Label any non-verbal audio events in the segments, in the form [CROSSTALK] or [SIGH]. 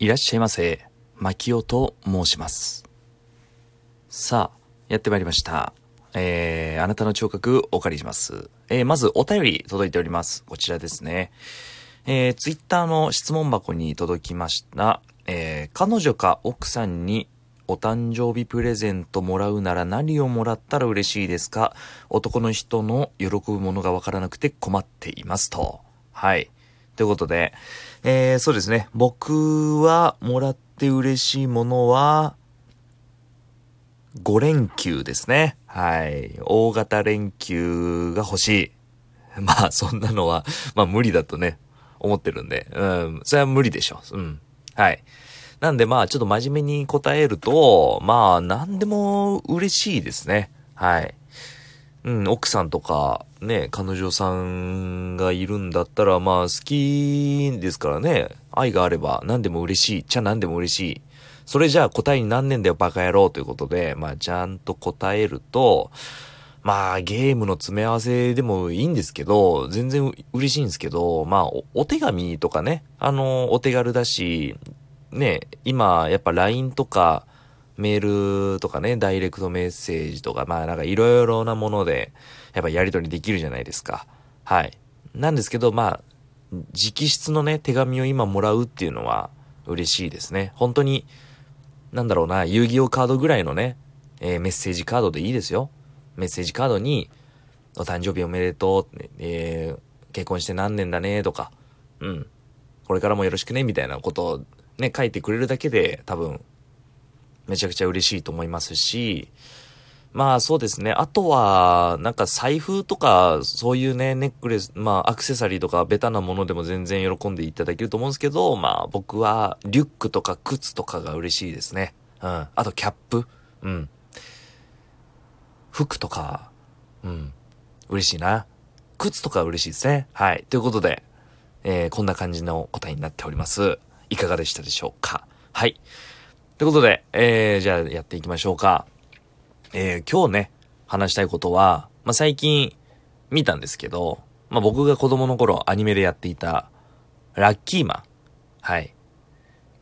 いらっしゃいませ。マキオと申します。さあ、やってまいりました。えー、あなたの聴覚お借りします。えー、まずお便り届いております。こちらですね。えー、ツイッターの質問箱に届きました。えー、彼女か奥さんにお誕生日プレゼントもらうなら何をもらったら嬉しいですか？男の人の喜ぶものがわからなくて困っていますと。はい。ということで、えー、そうですね。僕はもらって嬉しいものは、5連休ですね。はい。大型連休が欲しい。[LAUGHS] まあ、そんなのは、まあ無理だとね、思ってるんで、うん、それは無理でしょ。ううん。はい。なんでまあ、ちょっと真面目に答えると、まあ、なんでも嬉しいですね。はい。うん、奥さんとか、ね、彼女さんがいるんだったら、まあ、好きですからね、愛があれば何でも嬉しい、ちゃ何でも嬉しい。それじゃあ答えになんねんだよバカ野郎ということで、まあ、ちゃんと答えると、まあ、ゲームの詰め合わせでもいいんですけど、全然嬉しいんですけど、まあお、お手紙とかね、あの、お手軽だし、ね、今、やっぱ LINE とか、メールとかね、ダイレクトメッセージとか、まあなんかいろいろなもので、やっぱやり取りできるじゃないですか。はい。なんですけど、まあ、直筆のね、手紙を今もらうっていうのは嬉しいですね。本当に、なんだろうな、遊戯王カードぐらいのね、えーメッセージカードでいいですよ。メッセージカードに、お誕生日おめでとう、えー結婚して何年だね、とか、うん。これからもよろしくね、みたいなことをね、書いてくれるだけで、多分、めちゃくちゃ嬉しいと思いますし、まあそうですね。あとは、なんか財布とか、そういうね、ネックレス、まあアクセサリーとかベタなものでも全然喜んでいただけると思うんですけど、まあ僕はリュックとか靴とかが嬉しいですね。うん。あとキャップ。うん。服とか、うん。嬉しいな。靴とか嬉しいですね。はい。ということで、えーこんな感じの答えになっております。いかがでしたでしょうか？はい。ということで、えー、じゃあやっていきましょうか。えー、今日ね、話したいことは、まあ、最近見たんですけど、まあ、僕が子供の頃アニメでやっていた、ラッキーマン。はい。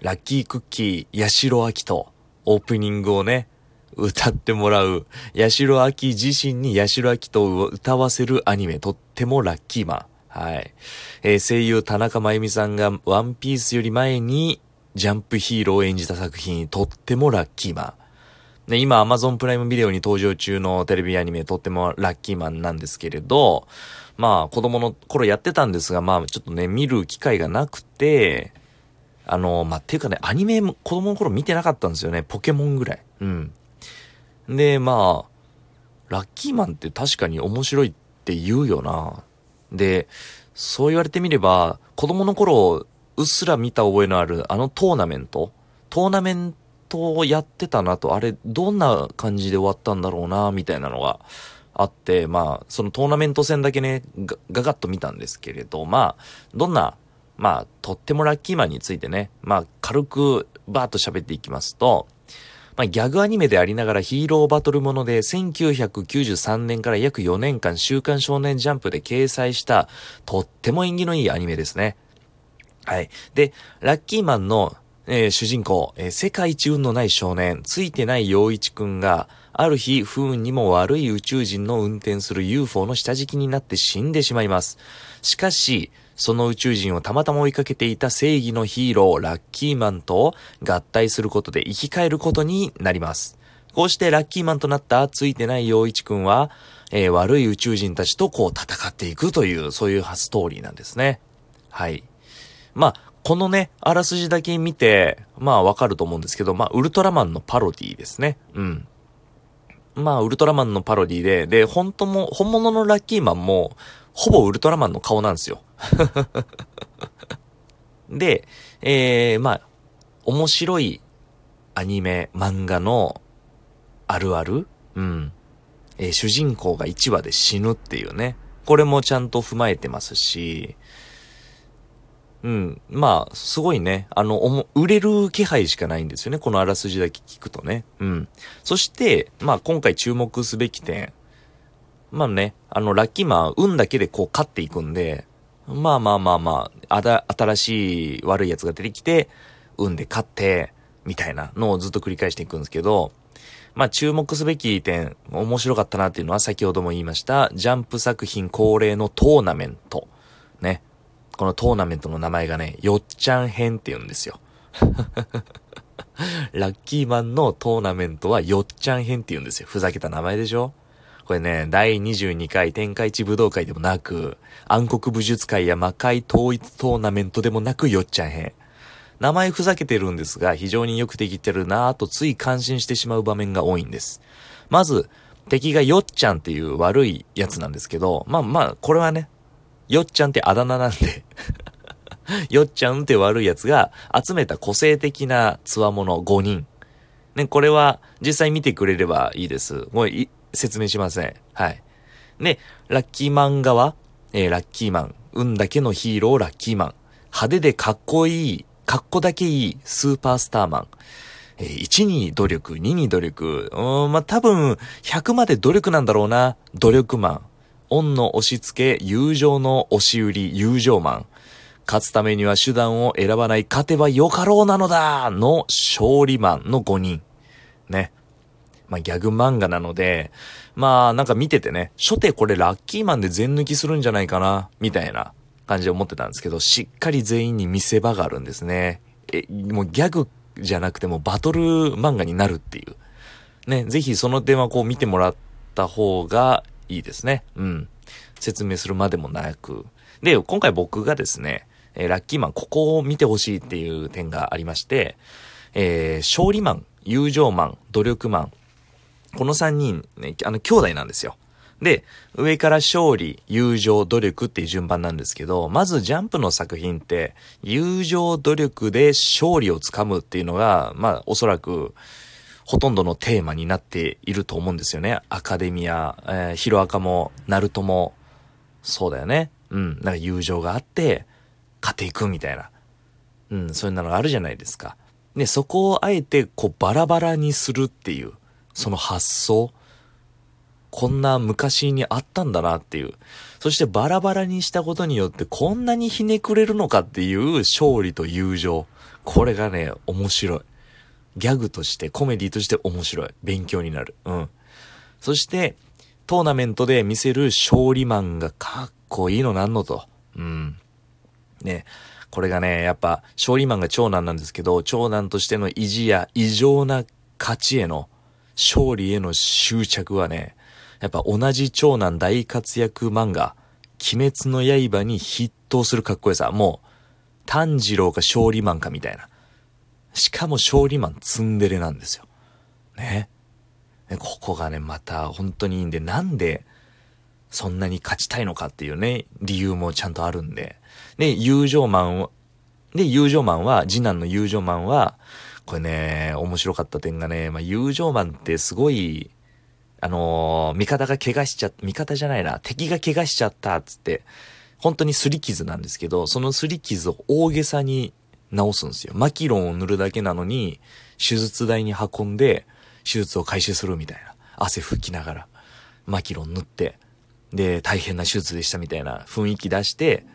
ラッキークッキー、八代亜紀と、オープニングをね、歌ってもらう、八代亜紀自身に八代亜紀と歌わせるアニメ、とってもラッキーマン。はい。えー声優田中真由美さんがワンピースより前にジャンプヒーローを演じた作品、とってもラッキーマン。で、今 Amazon プライムビデオに登場中のテレビアニメ、とってもラッキーマンなんですけれど、まあ子供の頃やってたんですが、まあちょっとね、見る機会がなくて、あの、まあ、っていうかね、アニメも子供の頃見てなかったんですよね。ポケモンぐらい。うん。で、まあ、ラッキーマンって確かに面白いって言うよな。で、そう言われてみれば、子供の頃、うっすら見た覚えのあるあのトーナメント？トーナメントをやってたなと、あれ、どんな感じで終わったんだろうな、みたいなのがあって、まあ、そのトーナメント戦だけね、ガガッと見たんですけれど、まあ、どんな、まあ、とってもラッキーマンについてね、まあ、軽くバーッと喋っていきますと、まあ、ギャグアニメでありながらヒーローバトルもので1993年から約4年間週刊少年ジャンプで掲載したとっても縁起のいいアニメですね。はい。で、ラッキーマンの、えー主人公、えー世界一運のない少年、ついてない陽一くんが、ある日、不運にも悪い宇宙人の運転する UFO の下敷きになって死んでしまいます。しかし、その宇宙人をたまたま追いかけていた正義のヒーロー、ラッキーマンと合体することで生き返ることになります。こうしてラッキーマンとなったついてない陽一くんは、えー悪い宇宙人たちとこう戦っていくという、そういうストーリーなんですね。はい。まあ、このね、あらすじだけ見て、まあわかると思うんですけど、まあ、ウルトラマンのパロディですね。うん。まあ、ウルトラマンのパロディで、で、本当も、本物のラッキーマンも、ほぼウルトラマンの顔なんですよ。[LAUGHS] で、えー、まあ、面白いアニメ、漫画のあるあるうん。えー主人公が1話で死ぬっていうね。これもちゃんと踏まえてますし、うん。まあ、すごいね。あの、おも売れる気配しかないんですよね。このあらすじだけ聞くとね。うん。そして、まあ、今回注目すべき点。まあね、あの、ラッキーマン、運だけでこう勝っていくんで、まあまあまあまあ、あだ、新しい悪い奴が出てきて、運で勝って、みたいなのをずっと繰り返していくんですけど、まあ注目すべき点、面白かったなっていうのは先ほども言いました、ジャンプ作品恒例のトーナメント。ね。このトーナメントの名前がね、よっちゃん編って言うんですよ。[LAUGHS] ラッキーマンのトーナメントはよっちゃん編って言うんですよ。ふざけた名前でしょ？これね、第22回天下一武道会でもなく、暗黒武術会や魔界統一トーナメントでもなくよっちゃん編。名前ふざけてるんですが、非常によくできてるなぁとつい感心してしまう場面が多いんです。まず、敵がよっちゃんっていう悪いやつなんですけど、まあまあ、これはね、よっちゃんってあだ名なんで [LAUGHS] よっちゃんって悪いやつが集めた個性的な強者5人。ね、これは実際見てくれればいいです。もう説明しません。はい。で、ラッキーマン側、えー、ラッキーマン。運だけのヒーローラッキーマン。派手でかっこいい、かっこだけいいスーパースターマン。えー、1に努力、2に努力。うん、まあ、多分、100まで努力なんだろうな。努力マン。恩の押し付け、友情の押し売り、友情マン。勝つためには手段を選ばない、勝てばよかろうなのだの勝利マンの5人。ね。まあ、ギャグ漫画なので、まあ、なんか見ててね、初手これラッキーマンで全抜きするんじゃないかな、みたいな感じで思ってたんですけど、しっかり全員に見せ場があるんですね。え、もうギャグじゃなくてもバトル漫画になるっていう。ね、ぜひその点はこう見てもらった方がいいですね。うん。説明するまでもなく。で、今回僕がですね、えー、ラッキーマン、ここを見てほしいっていう点がありまして、えー、勝利マン、友情マン、努力マン。この3人、ね、あの、兄弟なんですよ。で、上から勝利、友情、努力っていう順番なんですけど、まずジャンプの作品って、友情、努力で勝利をつかむっていうのが、まあ、おそらく、ほとんどのテーマになっていると思うんですよね。アカデミア、えー、ヒロアカも、ナルトも、そうだよね。うん。なんか友情があって、勝っていくみたいな。うん、そういうのがあるじゃないですか。で、そこをあえて、こう、バラバラにするっていう、その発想。こんな昔にあったんだなっていう。そしてバラバラにしたことによってこんなにひねくれるのかっていう勝利と友情。これがね、面白い。ギャグとして、コメディとして面白い。勉強になる。うん。そして、トーナメントで見せる勝利マンがかっこいいのなんのと。うん。ね。これがね、やっぱ、勝利マンが長男なんですけど、長男としての意地や異常な勝ちへの、勝利への執着はね、やっぱ同じ長男大活躍漫画、鬼滅の刃に筆頭するかっこよさ。もう、炭治郎か勝利マンかみたいな。しかも勝利マンツンデレなんですよ。ね。ここがね、また本当にいいんで、なんでそんなに勝ちたいのかっていうね、理由もちゃんとあるんで。で、友情マンを、で、友情マンは、次男の友情マンは、これね、面白かった点がね、まあ、友情マンってすごい、あのー、味方が怪我しちゃ、味方じゃないな、敵が怪我しちゃった、つって、本当に擦り傷なんですけど、その擦り傷を大げさに治すんですよ。マキロンを塗るだけなのに、手術台に運んで、手術を開始するみたいな。汗拭きながら、マキロン塗って、で、大変な手術でしたみたいな雰囲気出して、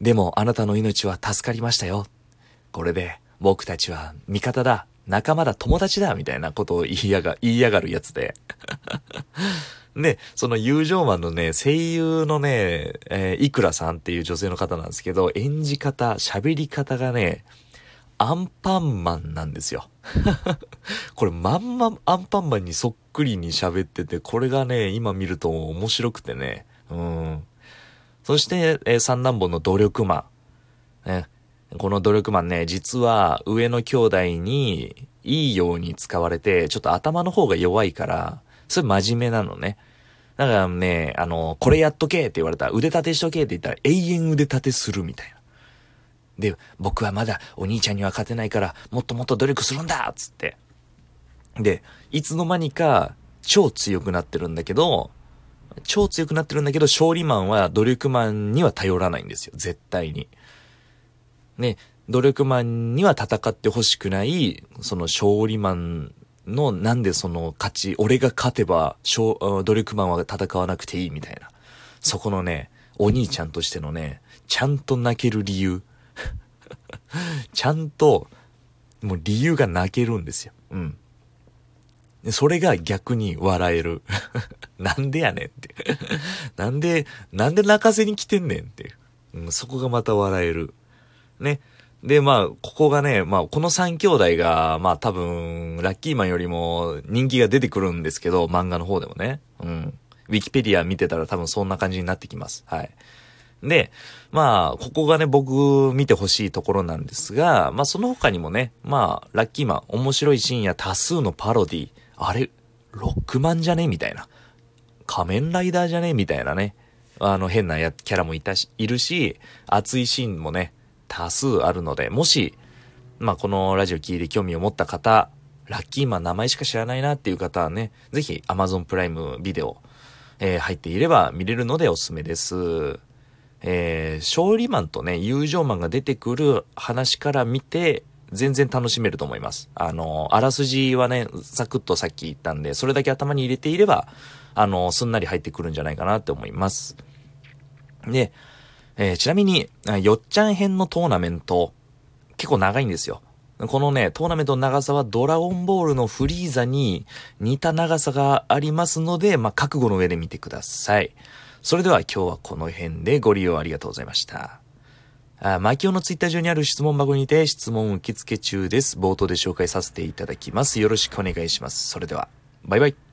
でもあなたの命は助かりましたよ。これで僕たちは味方だ、仲間だ、友達だ、みたいなことを言いやが、言いやがるやつで。で、その友情マンのね、声優のね、えー、いくらさんっていう女性の方なんですけど、演じ方、喋り方がね、アンパンマンなんですよ。[LAUGHS] これまんまアンパンマンにそっくりに喋ってて、これがね、今見ると面白くてね。うん。そして、えー、三男坊の努力マン。ね。この努力マンね、実は上の兄弟にいいように使われて、ちょっと頭の方が弱いから、それ真面目なのね。だからね、あの、これやっとけって言われたら、腕立てしとけって言ったら永遠腕立てするみたいな。で、僕はまだお兄ちゃんには勝てないから、もっともっと努力するんだつって。で、いつの間にか超強くなってるんだけど、超強くなってるんだけど、勝利マンは努力マンには頼らないんですよ。絶対に。ね、努力マンには戦ってほしくない、その勝利マンのなんでその勝ち、俺が勝てば、努力マンは戦わなくていいみたいな。そこのね、お兄ちゃんとしてのね、ちゃんと泣ける理由。[LAUGHS] ちゃんともう理由が泣けるんですよ。うん。それが逆に笑える。[LAUGHS] なんでやねんってなんで、なんで泣かせに来てんねんって。うん、そこがまた笑える。ね。で、まあ、ここがね、まあ、この3兄弟が、まあ多分、ラッキーマンよりも人気が出てくるんですけど、漫画の方でもね。うん。ウィキペディア見てたら多分そんな感じになってきます。はい。で、まあ、ここがね、僕見てほしいところなんですが、まあその他にもね、まあ、ラッキーマン、面白いシーンや多数のパロディ、あれ、ロックマンじゃねみたいな。仮面ライダーじゃねみたいなね。あの、変なやキャラもいたし、いるし、熱いシーンもね、多数あるので、もし、まあ、このラジオ聞いて興味を持った方、ラッキーマン名前しか知らないなっていう方はね、ぜひ Amazon プライムビデオ、えー、入っていれば見れるのでおすすめです。えー、勝利マンとね、友情マンが出てくる話から見て、全然楽しめると思います。あの、あらすじはね、サクッとさっき言ったんで、それだけ頭に入れていれば、あの、すんなり入ってくるんじゃないかなって思います。で、えー、ちなみに、よっちゃん編のトーナメント、結構長いんですよ。このね、トーナメントの長さはドラゴンボールのフリーザに似た長さがありますので、まあ、覚悟の上で見てください。それでは今日はこの辺でご利用ありがとうございました。あ、マキオのツイッター上にある質問箱にて質問受付中です。冒頭で紹介させていただきます。よろしくお願いします。それでは、バイバイ。